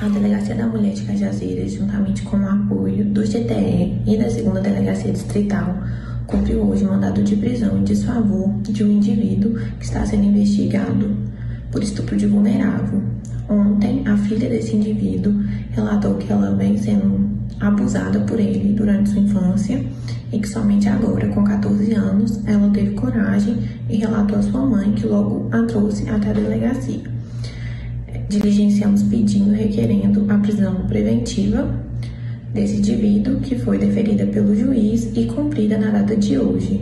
A Delegacia da Mulher de Cajazeiras, juntamente com o apoio do GTE e da Segunda Delegacia Distrital, cumpriu hoje mandado de prisão em desfavor de um indivíduo que está sendo investigado por estupro de vulnerável. Ontem, a filha desse indivíduo relatou que ela vem sendo abusada por ele durante sua infância e que somente agora, com 14 anos, ela teve coragem e relatou à sua mãe que logo a trouxe até a delegacia. Diligenciamos pedindo requerendo a prisão preventiva desse indivíduo, que foi deferida pelo juiz e cumprida na data de hoje.